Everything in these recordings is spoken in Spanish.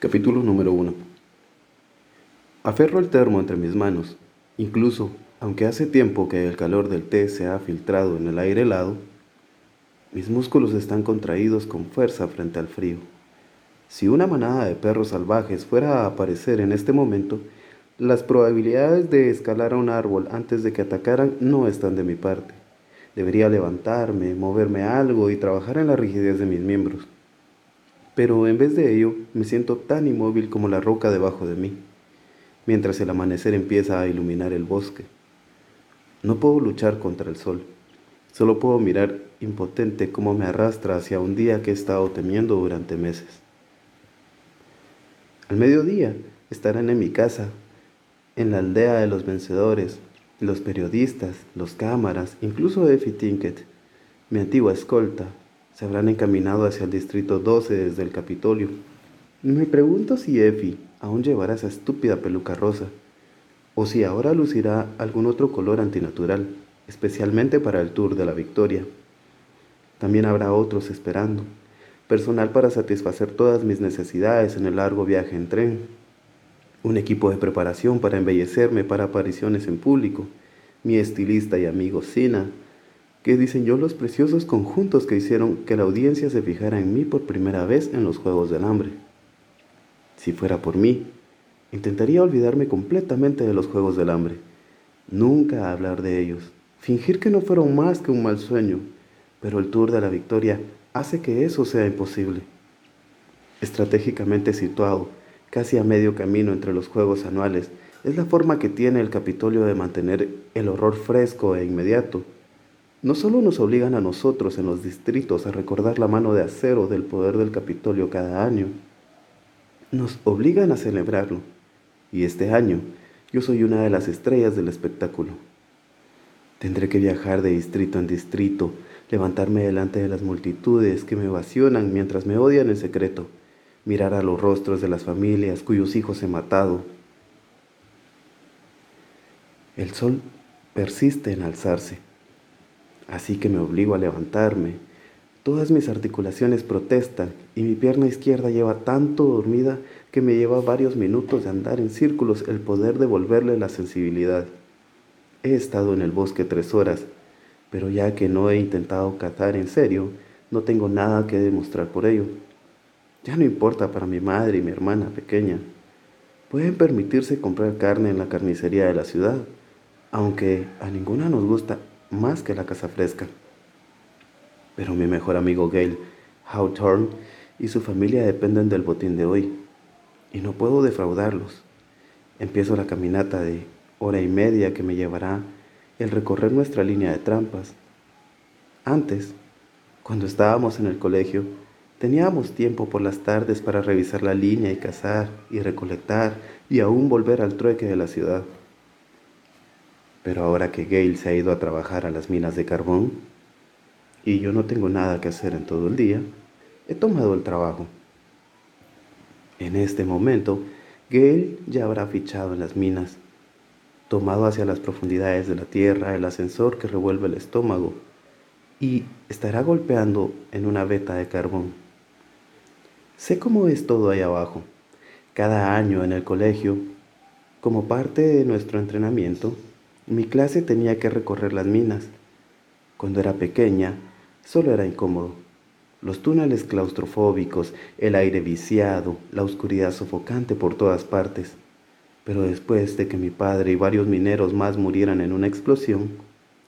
Capítulo número 1 Aferro el termo entre mis manos. Incluso, aunque hace tiempo que el calor del té se ha filtrado en el aire helado, mis músculos están contraídos con fuerza frente al frío. Si una manada de perros salvajes fuera a aparecer en este momento, las probabilidades de escalar a un árbol antes de que atacaran no están de mi parte. Debería levantarme, moverme algo y trabajar en la rigidez de mis miembros pero en vez de ello me siento tan inmóvil como la roca debajo de mí, mientras el amanecer empieza a iluminar el bosque. No puedo luchar contra el sol, solo puedo mirar impotente cómo me arrastra hacia un día que he estado temiendo durante meses. Al mediodía estarán en mi casa, en la aldea de los vencedores, los periodistas, los cámaras, incluso Effie Tinkett, mi antigua escolta, se habrán encaminado hacia el distrito 12 desde el Capitolio. Me pregunto si Effie aún llevará esa estúpida peluca rosa, o si ahora lucirá algún otro color antinatural, especialmente para el Tour de la Victoria. También habrá otros esperando, personal para satisfacer todas mis necesidades en el largo viaje en tren, un equipo de preparación para embellecerme para apariciones en público, mi estilista y amigo Sina, que diseñó los preciosos conjuntos que hicieron que la audiencia se fijara en mí por primera vez en los Juegos del Hambre. Si fuera por mí, intentaría olvidarme completamente de los Juegos del Hambre, nunca hablar de ellos, fingir que no fueron más que un mal sueño, pero el Tour de la Victoria hace que eso sea imposible. Estratégicamente situado, casi a medio camino entre los Juegos anuales, es la forma que tiene el Capitolio de mantener el horror fresco e inmediato no solo nos obligan a nosotros en los distritos a recordar la mano de acero del poder del Capitolio cada año, nos obligan a celebrarlo. Y este año yo soy una de las estrellas del espectáculo. Tendré que viajar de distrito en distrito, levantarme delante de las multitudes que me ovacionan mientras me odian en secreto, mirar a los rostros de las familias cuyos hijos he matado. El sol persiste en alzarse así que me obligo a levantarme. Todas mis articulaciones protestan y mi pierna izquierda lleva tanto dormida que me lleva varios minutos de andar en círculos el poder devolverle la sensibilidad. He estado en el bosque tres horas, pero ya que no he intentado cazar en serio, no tengo nada que demostrar por ello. Ya no importa para mi madre y mi hermana pequeña. Pueden permitirse comprar carne en la carnicería de la ciudad, aunque a ninguna nos gusta más que la casa fresca. Pero mi mejor amigo Gail Hawthorne y su familia dependen del botín de hoy, y no puedo defraudarlos. Empiezo la caminata de hora y media que me llevará el recorrer nuestra línea de trampas. Antes, cuando estábamos en el colegio, teníamos tiempo por las tardes para revisar la línea y cazar y recolectar y aún volver al trueque de la ciudad. Pero ahora que Gail se ha ido a trabajar a las minas de carbón y yo no tengo nada que hacer en todo el día, he tomado el trabajo. En este momento, Gail ya habrá fichado en las minas, tomado hacia las profundidades de la tierra el ascensor que revuelve el estómago y estará golpeando en una veta de carbón. Sé cómo es todo ahí abajo. Cada año en el colegio, como parte de nuestro entrenamiento, mi clase tenía que recorrer las minas. Cuando era pequeña, solo era incómodo. Los túneles claustrofóbicos, el aire viciado, la oscuridad sofocante por todas partes. Pero después de que mi padre y varios mineros más murieran en una explosión,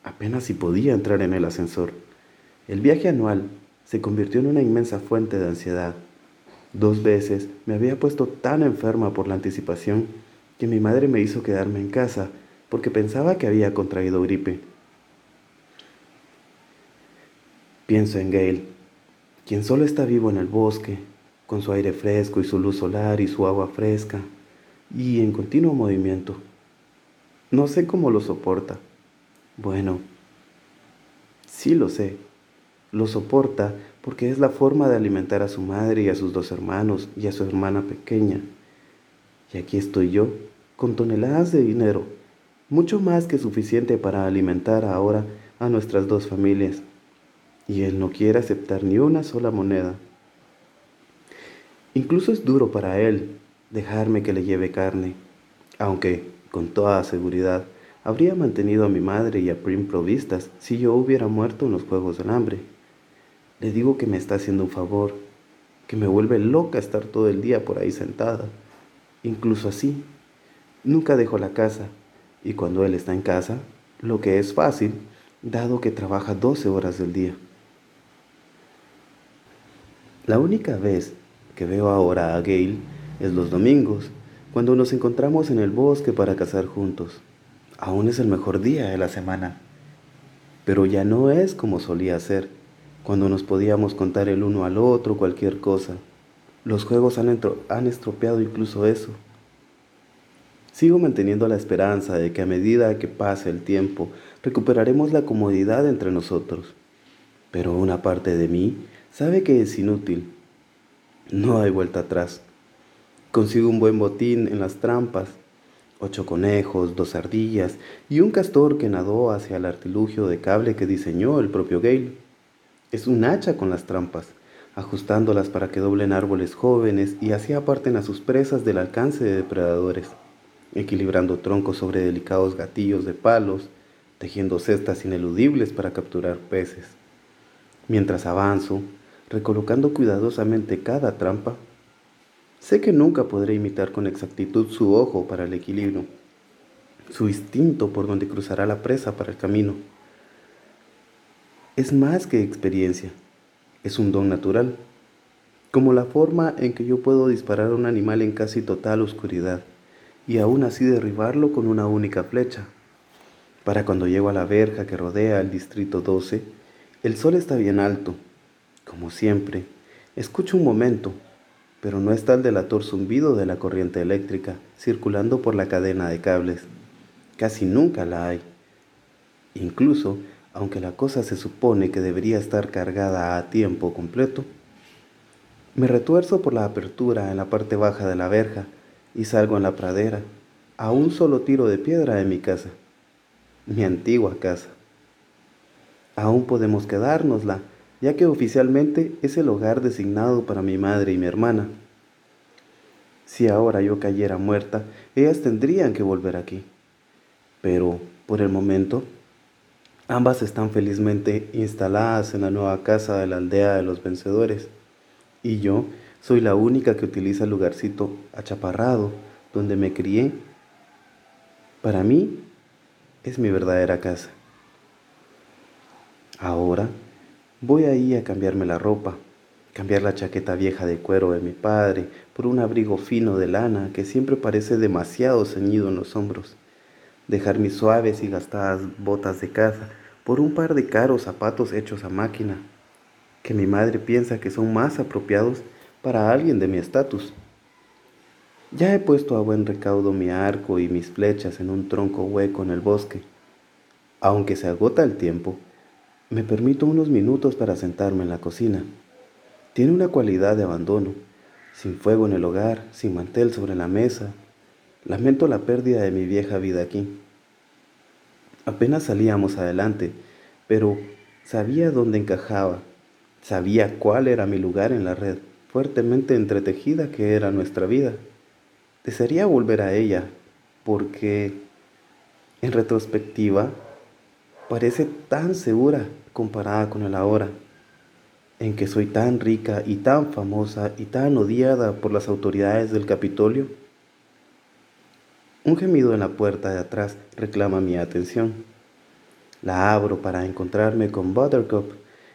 apenas si podía entrar en el ascensor. El viaje anual se convirtió en una inmensa fuente de ansiedad. Dos veces me había puesto tan enferma por la anticipación que mi madre me hizo quedarme en casa porque pensaba que había contraído gripe. Pienso en Gail, quien solo está vivo en el bosque, con su aire fresco y su luz solar y su agua fresca, y en continuo movimiento. No sé cómo lo soporta. Bueno, sí lo sé. Lo soporta porque es la forma de alimentar a su madre y a sus dos hermanos y a su hermana pequeña. Y aquí estoy yo, con toneladas de dinero mucho más que suficiente para alimentar ahora a nuestras dos familias, y él no quiere aceptar ni una sola moneda. Incluso es duro para él dejarme que le lleve carne, aunque, con toda seguridad, habría mantenido a mi madre y a Prim provistas si yo hubiera muerto en los Juegos del Hambre. Le digo que me está haciendo un favor, que me vuelve loca estar todo el día por ahí sentada. Incluso así, nunca dejo la casa, y cuando él está en casa, lo que es fácil, dado que trabaja 12 horas del día. La única vez que veo ahora a Gail es los domingos, cuando nos encontramos en el bosque para cazar juntos. Aún es el mejor día de la semana, pero ya no es como solía ser, cuando nos podíamos contar el uno al otro cualquier cosa. Los juegos han, han estropeado incluso eso. Sigo manteniendo la esperanza de que a medida que pase el tiempo recuperaremos la comodidad entre nosotros. Pero una parte de mí sabe que es inútil. No hay vuelta atrás. Consigo un buen botín en las trampas, ocho conejos, dos ardillas y un castor que nadó hacia el artilugio de cable que diseñó el propio Gale. Es un hacha con las trampas, ajustándolas para que doblen árboles jóvenes y así aparten a sus presas del alcance de depredadores, equilibrando troncos sobre delicados gatillos de palos, tejiendo cestas ineludibles para capturar peces. Mientras avanzo, recolocando cuidadosamente cada trampa, Sé que nunca podré imitar con exactitud su ojo para el equilibrio, su instinto por donde cruzará la presa para el camino. Es más que experiencia, es un don natural, como la forma en que yo puedo disparar a un animal en casi total oscuridad y aún así derribarlo con una única flecha. Para cuando llego a la verja que rodea el distrito 12, el sol está bien alto. Como siempre, escucho un momento pero no está el delator zumbido de la corriente eléctrica circulando por la cadena de cables. Casi nunca la hay. Incluso, aunque la cosa se supone que debería estar cargada a tiempo completo, me retuerzo por la apertura en la parte baja de la verja y salgo en la pradera, a un solo tiro de piedra de mi casa, mi antigua casa. Aún podemos quedárnosla ya que oficialmente es el hogar designado para mi madre y mi hermana. Si ahora yo cayera muerta, ellas tendrían que volver aquí. Pero, por el momento, ambas están felizmente instaladas en la nueva casa de la aldea de los vencedores. Y yo soy la única que utiliza el lugarcito achaparrado donde me crié. Para mí, es mi verdadera casa. Ahora, Voy ahí a cambiarme la ropa, cambiar la chaqueta vieja de cuero de mi padre por un abrigo fino de lana que siempre parece demasiado ceñido en los hombros, dejar mis suaves y gastadas botas de caza por un par de caros zapatos hechos a máquina, que mi madre piensa que son más apropiados para alguien de mi estatus. Ya he puesto a buen recaudo mi arco y mis flechas en un tronco hueco en el bosque. Aunque se agota el tiempo, me permito unos minutos para sentarme en la cocina. Tiene una cualidad de abandono, sin fuego en el hogar, sin mantel sobre la mesa. Lamento la pérdida de mi vieja vida aquí. Apenas salíamos adelante, pero sabía dónde encajaba, sabía cuál era mi lugar en la red, fuertemente entretejida que era nuestra vida. Desearía volver a ella, porque, en retrospectiva, parece tan segura comparada con el ahora, en que soy tan rica y tan famosa y tan odiada por las autoridades del Capitolio? Un gemido en la puerta de atrás reclama mi atención. La abro para encontrarme con Buttercup,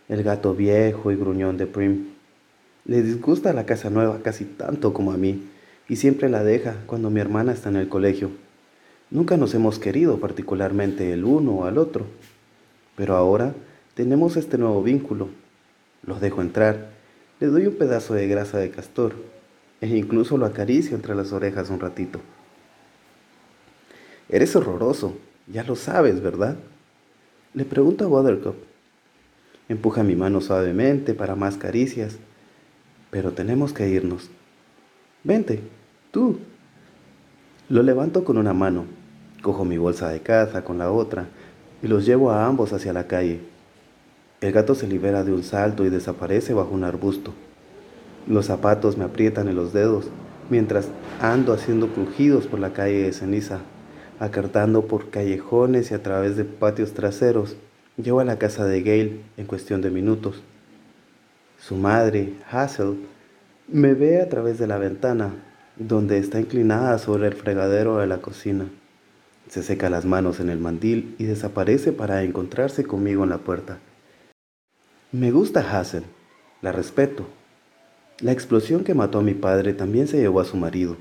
el gato viejo y gruñón de Prim. Le disgusta la casa nueva casi tanto como a mí, y siempre la deja cuando mi hermana está en el colegio. Nunca nos hemos querido particularmente el uno al otro, pero ahora tenemos este nuevo vínculo. Los dejo entrar, le doy un pedazo de grasa de castor e incluso lo acaricio entre las orejas un ratito. Eres horroroso, ya lo sabes, ¿verdad? Le pregunto a Buttercup. Empuja mi mano suavemente para más caricias, pero tenemos que irnos. Vente, tú, lo levanto con una mano, cojo mi bolsa de caza con la otra y los llevo a ambos hacia la calle. El gato se libera de un salto y desaparece bajo un arbusto. Los zapatos me aprietan en los dedos mientras ando haciendo crujidos por la calle de ceniza, acartando por callejones y a través de patios traseros. Llego a la casa de Gail en cuestión de minutos. Su madre, Hazel, me ve a través de la ventana, donde está inclinada sobre el fregadero de la cocina. Se seca las manos en el mandil y desaparece para encontrarse conmigo en la puerta. Me gusta Hazel, la respeto. La explosión que mató a mi padre también se llevó a su marido,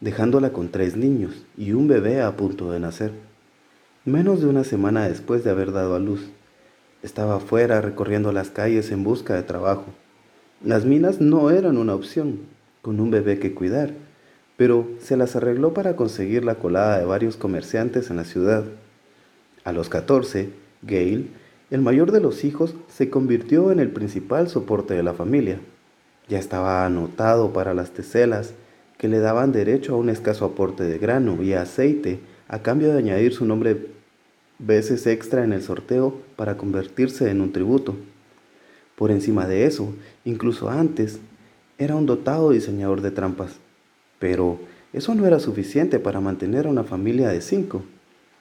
dejándola con tres niños y un bebé a punto de nacer. Menos de una semana después de haber dado a luz, estaba afuera recorriendo las calles en busca de trabajo. Las minas no eran una opción, con un bebé que cuidar, pero se las arregló para conseguir la colada de varios comerciantes en la ciudad. A los 14, Gail, el mayor de los hijos, se convirtió en el principal soporte de la familia. Ya estaba anotado para las teselas que le daban derecho a un escaso aporte de grano y aceite a cambio de añadir su nombre veces extra en el sorteo para convertirse en un tributo. Por encima de eso, incluso antes, era un dotado diseñador de trampas. Pero eso no era suficiente para mantener a una familia de cinco.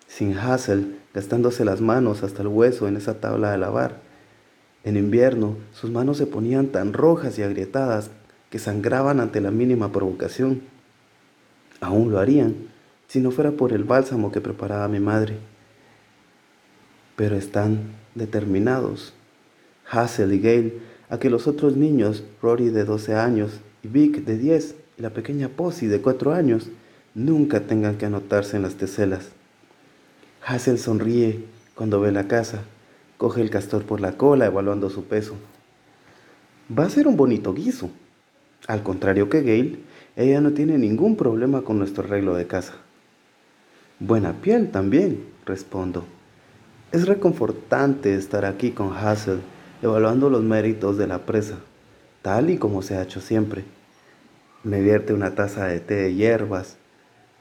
Sin Hassel gastándose las manos hasta el hueso en esa tabla de lavar. En invierno, sus manos se ponían tan rojas y agrietadas que sangraban ante la mínima provocación. Aún lo harían si no fuera por el bálsamo que preparaba mi madre. Pero están determinados, Hassel y Gail, a que los otros niños, Rory de 12 años y Vic de 10, y la pequeña Posy de cuatro años nunca tengan que anotarse en las teselas. Hazel sonríe cuando ve la casa, coge el castor por la cola evaluando su peso. Va a ser un bonito guiso. Al contrario que Gail, ella no tiene ningún problema con nuestro arreglo de casa. Buena piel también, respondo. Es reconfortante estar aquí con Hazel, evaluando los méritos de la presa, tal y como se ha hecho siempre. Me vierte una taza de té de hierbas,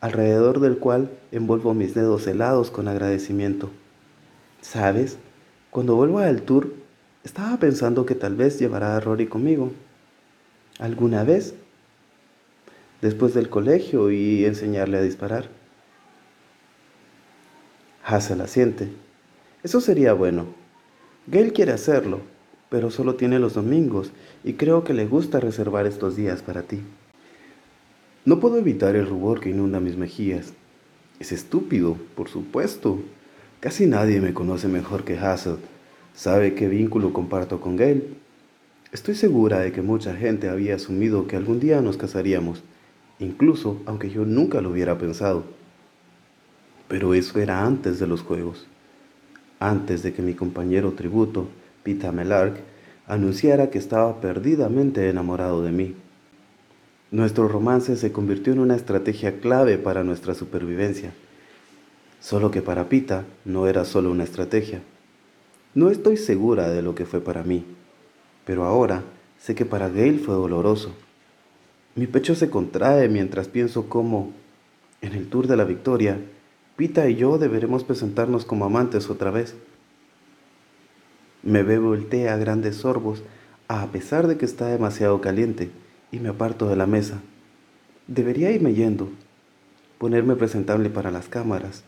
alrededor del cual envuelvo mis dedos helados con agradecimiento. ¿Sabes? Cuando vuelva del tour, estaba pensando que tal vez llevará a Rory conmigo. ¿Alguna vez? Después del colegio y enseñarle a disparar. Hazel asiente. Eso sería bueno. Gail quiere hacerlo, pero solo tiene los domingos y creo que le gusta reservar estos días para ti. No puedo evitar el rubor que inunda mis mejillas. Es estúpido, por supuesto. Casi nadie me conoce mejor que Hazel. Sabe qué vínculo comparto con Gail. Estoy segura de que mucha gente había asumido que algún día nos casaríamos, incluso aunque yo nunca lo hubiera pensado. Pero eso era antes de los juegos, antes de que mi compañero tributo, Pita Melark, anunciara que estaba perdidamente enamorado de mí. Nuestro romance se convirtió en una estrategia clave para nuestra supervivencia. Solo que para Pita no era solo una estrategia. No estoy segura de lo que fue para mí, pero ahora sé que para Gail fue doloroso. Mi pecho se contrae mientras pienso cómo, en el Tour de la Victoria, Pita y yo deberemos presentarnos como amantes otra vez. Me bebo el té a grandes sorbos, a pesar de que está demasiado caliente y me aparto de la mesa. Debería irme yendo, ponerme presentable para las cámaras.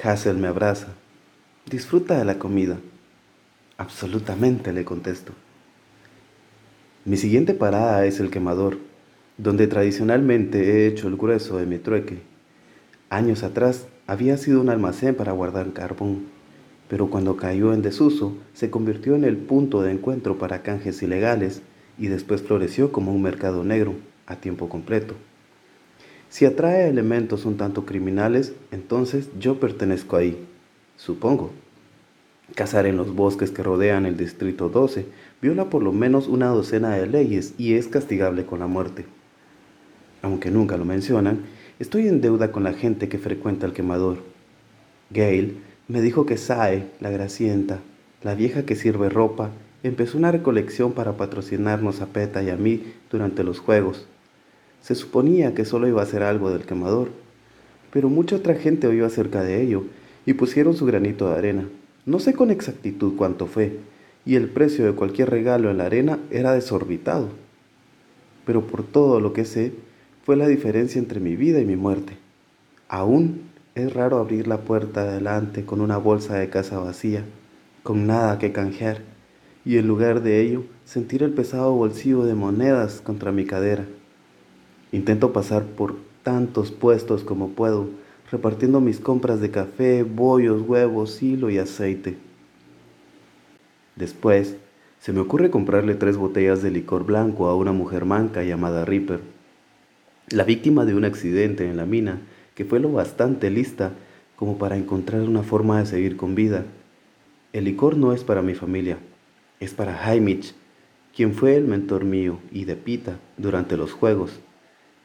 Hazel me abraza. Disfruta de la comida. Absolutamente, le contesto. Mi siguiente parada es el quemador, donde tradicionalmente he hecho el grueso de mi trueque. Años atrás había sido un almacén para guardar carbón, pero cuando cayó en desuso se convirtió en el punto de encuentro para canjes ilegales y después floreció como un mercado negro a tiempo completo. Si atrae elementos un tanto criminales, entonces yo pertenezco ahí, supongo. Cazar en los bosques que rodean el Distrito 12 viola por lo menos una docena de leyes y es castigable con la muerte. Aunque nunca lo mencionan, estoy en deuda con la gente que frecuenta el quemador. Gail me dijo que Sae, la gracienta, la vieja que sirve ropa, empezó una recolección para patrocinarnos a Peta y a mí durante los juegos. Se suponía que solo iba a ser algo del quemador, pero mucha otra gente oyó acerca de ello y pusieron su granito de arena. No sé con exactitud cuánto fue, y el precio de cualquier regalo en la arena era desorbitado. pero por todo lo que sé, fue la diferencia entre mi vida y mi muerte. Aún es raro abrir la puerta adelante con una bolsa de casa vacía, con nada que canjear, y en lugar de ello sentir el pesado bolsillo de monedas contra mi cadera. Intento pasar por tantos puestos como puedo, repartiendo mis compras de café, bollos, huevos, hilo y aceite. Después, se me ocurre comprarle tres botellas de licor blanco a una mujer manca llamada Ripper, la víctima de un accidente en la mina que fue lo bastante lista como para encontrar una forma de seguir con vida. El licor no es para mi familia, es para Jaimich, quien fue el mentor mío y de Pita durante los juegos.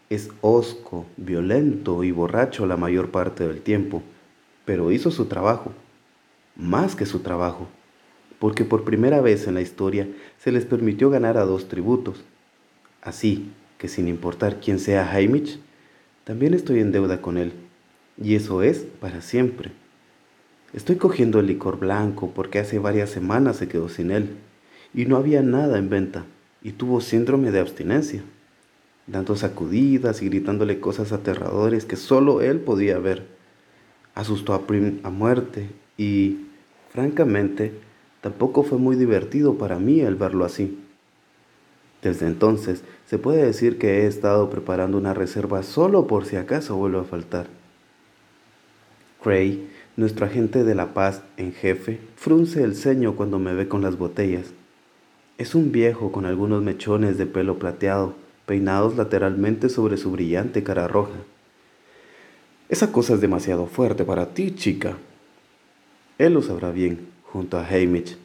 Es hosco, violento y borracho la mayor parte del tiempo, pero hizo su trabajo, más que su trabajo, porque por primera vez en la historia se les permitió ganar a dos tributos. Así que sin importar quién sea Jaimich, también estoy en deuda con él, y eso es para siempre. Estoy cogiendo el licor blanco porque hace varias semanas se quedó sin él, y no había nada en venta, y tuvo síndrome de abstinencia dando sacudidas y gritándole cosas aterradores que solo él podía ver. Asustó a Prim a muerte y, francamente, tampoco fue muy divertido para mí el verlo así. Desde entonces, se puede decir que he estado preparando una reserva solo por si acaso vuelve a faltar. Cray, nuestro agente de la paz en jefe, frunce el ceño cuando me ve con las botellas. Es un viejo con algunos mechones de pelo plateado, peinados lateralmente sobre su brillante cara roja. Esa cosa es demasiado fuerte para ti, chica. Él lo sabrá bien, junto a Hamish.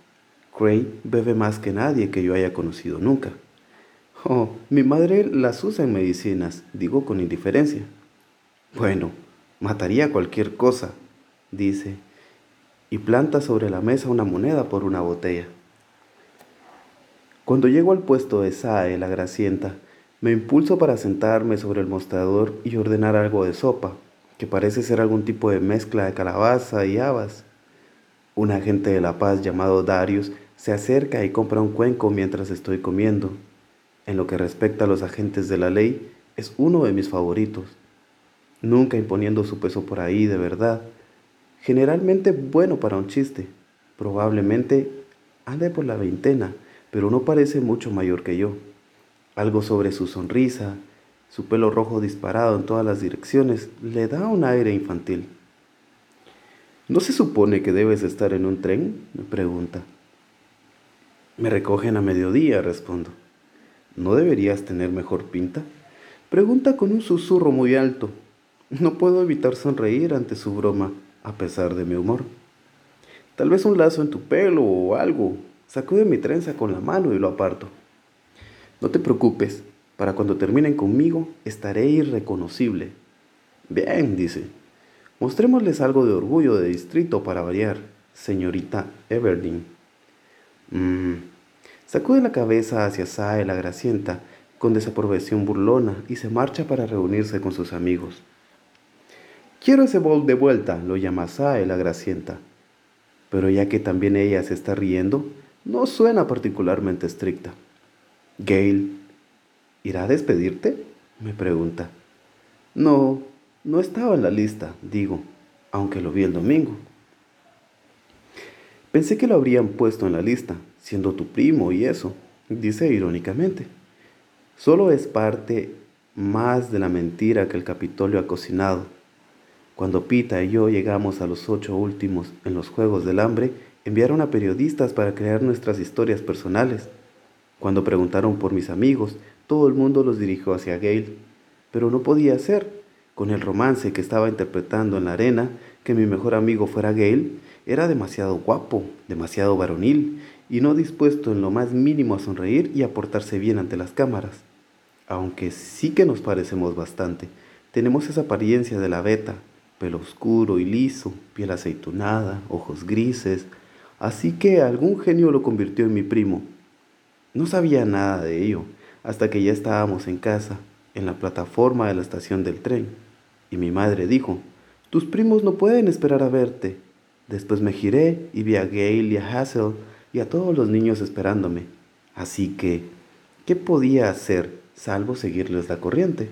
Cray bebe más que nadie que yo haya conocido nunca. Oh, mi madre las usa en medicinas, digo con indiferencia. Bueno, mataría cualquier cosa, dice, y planta sobre la mesa una moneda por una botella. Cuando llego al puesto de Sae, la gracienta, me impulso para sentarme sobre el mostrador y ordenar algo de sopa, que parece ser algún tipo de mezcla de calabaza y habas. Un agente de la paz llamado Darius se acerca y compra un cuenco mientras estoy comiendo. En lo que respecta a los agentes de la ley, es uno de mis favoritos. Nunca imponiendo su peso por ahí de verdad. Generalmente bueno para un chiste. Probablemente ande por la veintena, pero no parece mucho mayor que yo. Algo sobre su sonrisa, su pelo rojo disparado en todas las direcciones, le da un aire infantil. ¿No se supone que debes estar en un tren? me pregunta. Me recogen a mediodía, respondo. ¿No deberías tener mejor pinta? Pregunta con un susurro muy alto. No puedo evitar sonreír ante su broma, a pesar de mi humor. Tal vez un lazo en tu pelo o algo. Sacude mi trenza con la mano y lo aparto. No te preocupes, para cuando terminen conmigo estaré irreconocible. Bien, dice. Mostrémosles algo de orgullo de distrito para variar, señorita Everdeen. Mmm. Sacude la cabeza hacia Sae la gracienta con desaprobación burlona y se marcha para reunirse con sus amigos. Quiero ese bol de vuelta, lo llama Sae la gracienta. Pero ya que también ella se está riendo, no suena particularmente estricta. Gail, ¿irá a despedirte? me pregunta. No, no estaba en la lista, digo, aunque lo vi el domingo. Pensé que lo habrían puesto en la lista, siendo tu primo y eso, dice irónicamente. Solo es parte más de la mentira que el Capitolio ha cocinado. Cuando Pita y yo llegamos a los ocho últimos en los Juegos del Hambre, enviaron a periodistas para crear nuestras historias personales. Cuando preguntaron por mis amigos, todo el mundo los dirigió hacia Gail, pero no podía ser. Con el romance que estaba interpretando en la arena, que mi mejor amigo fuera Gail, era demasiado guapo, demasiado varonil, y no dispuesto en lo más mínimo a sonreír y a portarse bien ante las cámaras. Aunque sí que nos parecemos bastante, tenemos esa apariencia de la beta, pelo oscuro y liso, piel aceitunada, ojos grises, así que algún genio lo convirtió en mi primo, no sabía nada de ello hasta que ya estábamos en casa, en la plataforma de la estación del tren, y mi madre dijo, tus primos no pueden esperar a verte. Después me giré y vi a Gail y a Hazel y a todos los niños esperándome. Así que, ¿qué podía hacer salvo seguirles la corriente.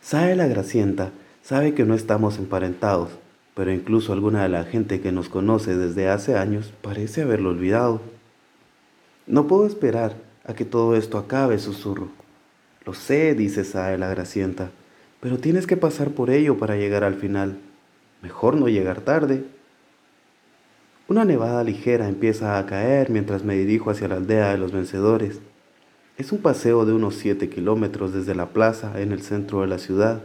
Sabe la Gracienta, sabe que no estamos emparentados, pero incluso alguna de la gente que nos conoce desde hace años parece haberlo olvidado. No puedo esperar a que todo esto acabe, susurro. Lo sé, dice Sae la Gracienta, pero tienes que pasar por ello para llegar al final. Mejor no llegar tarde. Una nevada ligera empieza a caer mientras me dirijo hacia la aldea de los vencedores. Es un paseo de unos 7 kilómetros desde la plaza en el centro de la ciudad,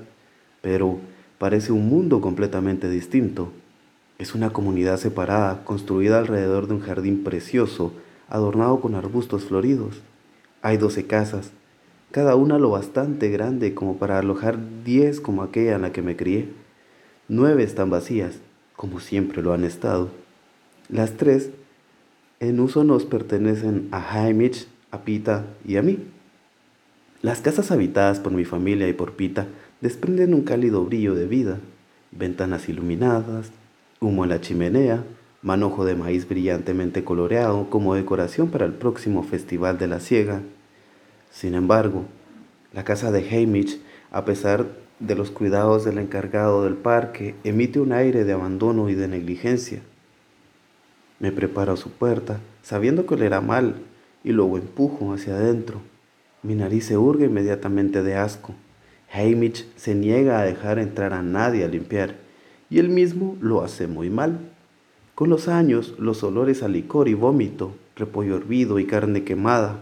pero parece un mundo completamente distinto. Es una comunidad separada, construida alrededor de un jardín precioso, adornado con arbustos floridos. Hay 12 casas, cada una lo bastante grande como para alojar 10 como aquella en la que me crié. Nueve están vacías, como siempre lo han estado. Las tres en uso nos pertenecen a Hamish, a Pita y a mí. Las casas habitadas por mi familia y por Pita desprenden un cálido brillo de vida, ventanas iluminadas, humo en la chimenea, manojo de maíz brillantemente coloreado como decoración para el próximo Festival de la Ciega. Sin embargo, la casa de Hamish, a pesar de los cuidados del encargado del parque, emite un aire de abandono y de negligencia. Me preparo su puerta, sabiendo que era mal y luego empujo hacia adentro. Mi nariz se hurga inmediatamente de asco. Hamish se niega a dejar entrar a nadie a limpiar, y él mismo lo hace muy mal. Con los años, los olores a licor y vómito, repollo hervido y carne quemada,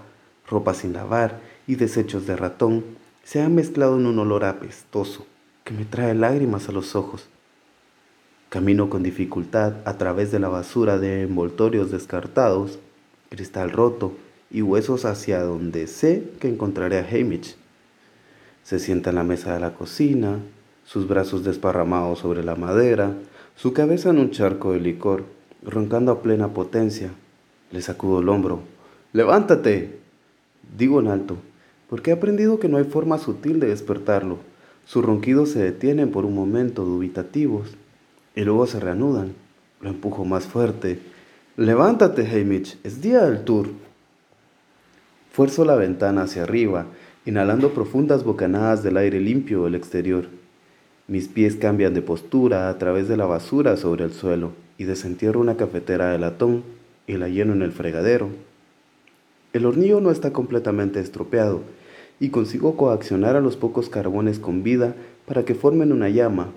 ropa sin lavar y desechos de ratón se han mezclado en un olor apestoso que me trae lágrimas a los ojos. Camino con dificultad a través de la basura de envoltorios descartados, cristal roto y huesos hacia donde sé que encontraré a Hamish. Se sienta en la mesa de la cocina, sus brazos desparramados sobre la madera, su cabeza en un charco de licor, roncando a plena potencia. Le sacudo el hombro. ¡Levántate! Digo en alto, porque he aprendido que no hay forma sutil de despertarlo. Sus ronquidos se detienen por un momento dubitativos y luego se reanudan. Lo empujo más fuerte. Levántate, Hamish, es día del tour. Fuerzo la ventana hacia arriba, inhalando profundas bocanadas del aire limpio del exterior. Mis pies cambian de postura a través de la basura sobre el suelo y desentierro una cafetera de latón y la lleno en el fregadero. El hornillo no está completamente estropeado y consigo coaccionar a los pocos carbones con vida para que formen una llama.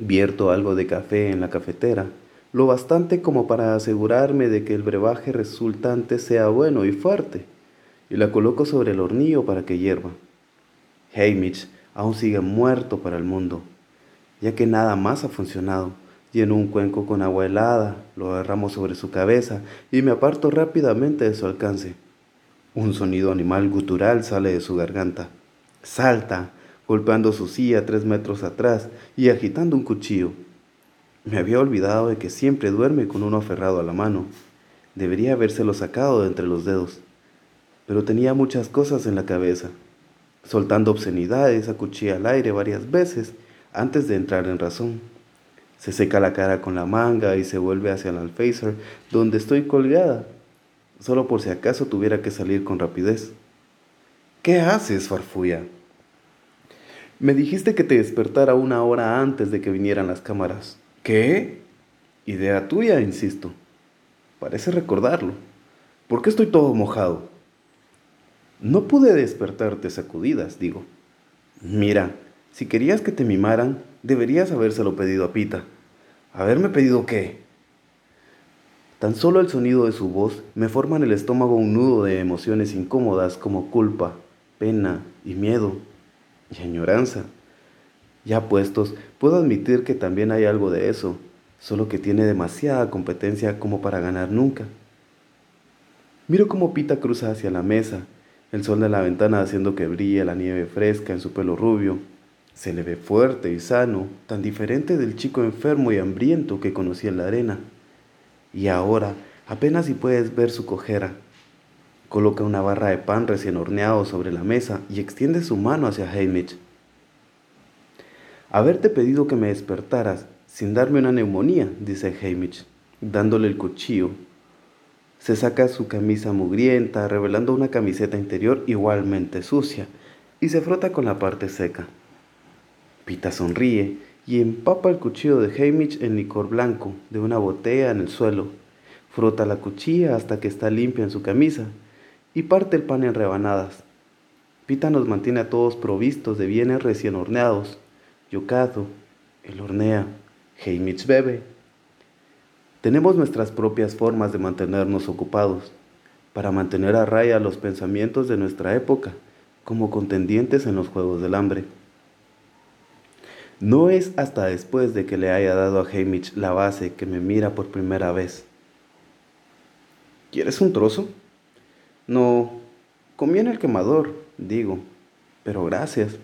Vierto algo de café en la cafetera lo bastante como para asegurarme de que el brebaje resultante sea bueno y fuerte, y la coloco sobre el hornillo para que hierva. Hamish aún sigue muerto para el mundo, ya que nada más ha funcionado. Lleno un cuenco con agua helada, lo derramo sobre su cabeza y me aparto rápidamente de su alcance. Un sonido animal gutural sale de su garganta. Salta, golpeando su silla tres metros atrás y agitando un cuchillo. Me había olvidado de que siempre duerme con uno aferrado a la mano. Debería habérselo sacado de entre los dedos. Pero tenía muchas cosas en la cabeza. Soltando obscenidades, acuchilla al aire varias veces antes de entrar en razón. Se seca la cara con la manga y se vuelve hacia el alféizar, donde estoy colgada, solo por si acaso tuviera que salir con rapidez. ¿Qué haces, farfulla? Me dijiste que te despertara una hora antes de que vinieran las cámaras. ¿Qué? Idea tuya, insisto. Parece recordarlo. ¿Por qué estoy todo mojado? No pude despertarte sacudidas, digo. Mira, si querías que te mimaran, deberías habérselo pedido a Pita. ¿Haberme pedido qué? Tan solo el sonido de su voz me forma en el estómago un nudo de emociones incómodas como culpa, pena y miedo y añoranza. Ya puestos, puedo admitir que también hay algo de eso, solo que tiene demasiada competencia como para ganar nunca. Miro cómo Pita cruza hacia la mesa, el sol de la ventana haciendo que brille la nieve fresca en su pelo rubio. Se le ve fuerte y sano, tan diferente del chico enfermo y hambriento que conocí en la arena. Y ahora, apenas si puedes ver su cojera. Coloca una barra de pan recién horneado sobre la mesa y extiende su mano hacia Hamish. Haberte pedido que me despertaras sin darme una neumonía, dice Hamish, dándole el cuchillo. Se saca su camisa mugrienta, revelando una camiseta interior igualmente sucia, y se frota con la parte seca. Pita sonríe y empapa el cuchillo de Hamish en licor blanco de una botella en el suelo. Frota la cuchilla hasta que está limpia en su camisa y parte el pan en rebanadas. Pita nos mantiene a todos provistos de bienes recién horneados. Yocado, él hornea, Hamish bebe. Tenemos nuestras propias formas de mantenernos ocupados, para mantener a raya los pensamientos de nuestra época, como contendientes en los Juegos del Hambre. No es hasta después de que le haya dado a Hamish la base que me mira por primera vez. ¿Quieres un trozo? No, conviene el quemador, digo, pero gracias.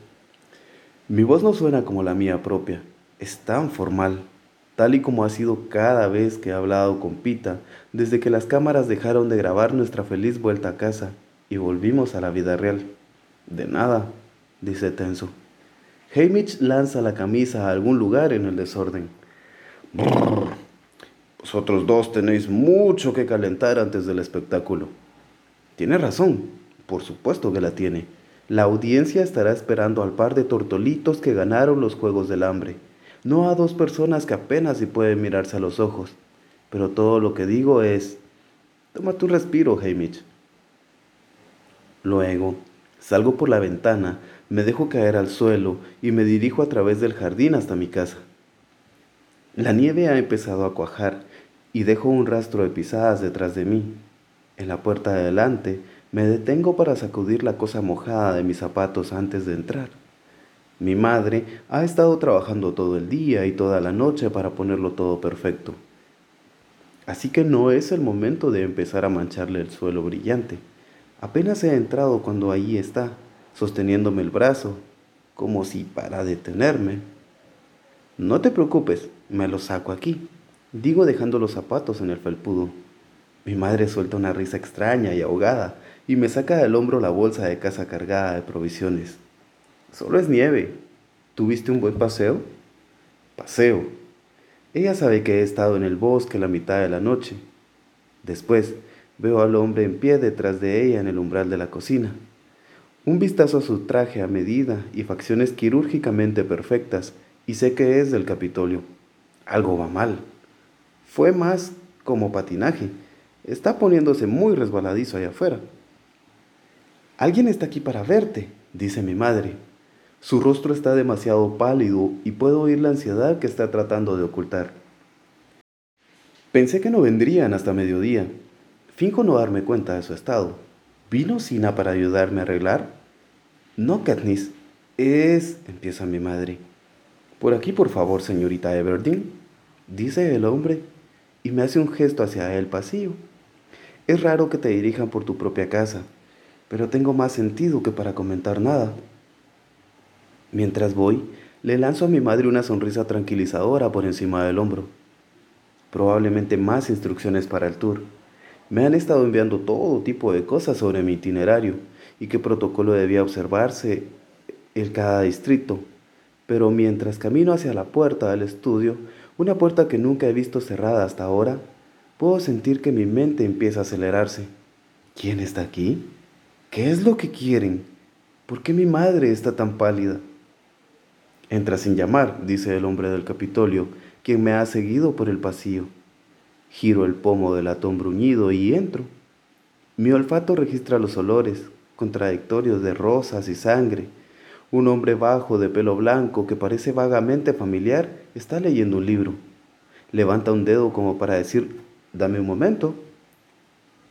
Mi voz no suena como la mía propia, es tan formal tal y como ha sido cada vez que he hablado con Pita desde que las cámaras dejaron de grabar nuestra feliz vuelta a casa y volvimos a la vida real. De nada, dice tenso. Hamish lanza la camisa a algún lugar en el desorden. Vosotros dos tenéis mucho que calentar antes del espectáculo. Tiene razón, por supuesto que la tiene. La audiencia estará esperando al par de tortolitos que ganaron los Juegos del Hambre no a dos personas que apenas si pueden mirarse a los ojos. Pero todo lo que digo es, toma tu respiro, Hamish. Luego, salgo por la ventana, me dejo caer al suelo y me dirijo a través del jardín hasta mi casa. La nieve ha empezado a cuajar y dejo un rastro de pisadas detrás de mí. En la puerta de adelante me detengo para sacudir la cosa mojada de mis zapatos antes de entrar. Mi madre ha estado trabajando todo el día y toda la noche para ponerlo todo perfecto. Así que no es el momento de empezar a mancharle el suelo brillante. Apenas he entrado cuando ahí está, sosteniéndome el brazo, como si para detenerme. No te preocupes, me lo saco aquí, digo dejando los zapatos en el felpudo. Mi madre suelta una risa extraña y ahogada y me saca del hombro la bolsa de casa cargada de provisiones. Solo es nieve. ¿Tuviste un buen paseo? Paseo. Ella sabe que he estado en el bosque la mitad de la noche. Después veo al hombre en pie detrás de ella en el umbral de la cocina. Un vistazo a su traje a medida y facciones quirúrgicamente perfectas y sé que es del Capitolio. Algo va mal. Fue más como patinaje. Está poniéndose muy resbaladizo allá afuera. Alguien está aquí para verte, dice mi madre. Su rostro está demasiado pálido y puedo oír la ansiedad que está tratando de ocultar. Pensé que no vendrían hasta mediodía. Finco no darme cuenta de su estado. ¿Vino Sina para ayudarme a arreglar? No, Katniss. Es... empieza mi madre. Por aquí, por favor, señorita Everdeen, dice el hombre, y me hace un gesto hacia el pasillo. Es raro que te dirijan por tu propia casa, pero tengo más sentido que para comentar nada. Mientras voy, le lanzo a mi madre una sonrisa tranquilizadora por encima del hombro. Probablemente más instrucciones para el tour. Me han estado enviando todo tipo de cosas sobre mi itinerario y qué protocolo debía observarse en cada distrito. Pero mientras camino hacia la puerta del estudio, una puerta que nunca he visto cerrada hasta ahora, puedo sentir que mi mente empieza a acelerarse. ¿Quién está aquí? ¿Qué es lo que quieren? ¿Por qué mi madre está tan pálida? Entra sin llamar, dice el hombre del Capitolio, quien me ha seguido por el pasillo. Giro el pomo del latón bruñido y entro. Mi olfato registra los olores, contradictorios de rosas y sangre. Un hombre bajo de pelo blanco que parece vagamente familiar está leyendo un libro. Levanta un dedo como para decir, dame un momento.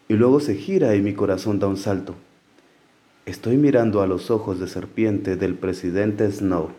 Y luego se gira y mi corazón da un salto. Estoy mirando a los ojos de serpiente del presidente Snow.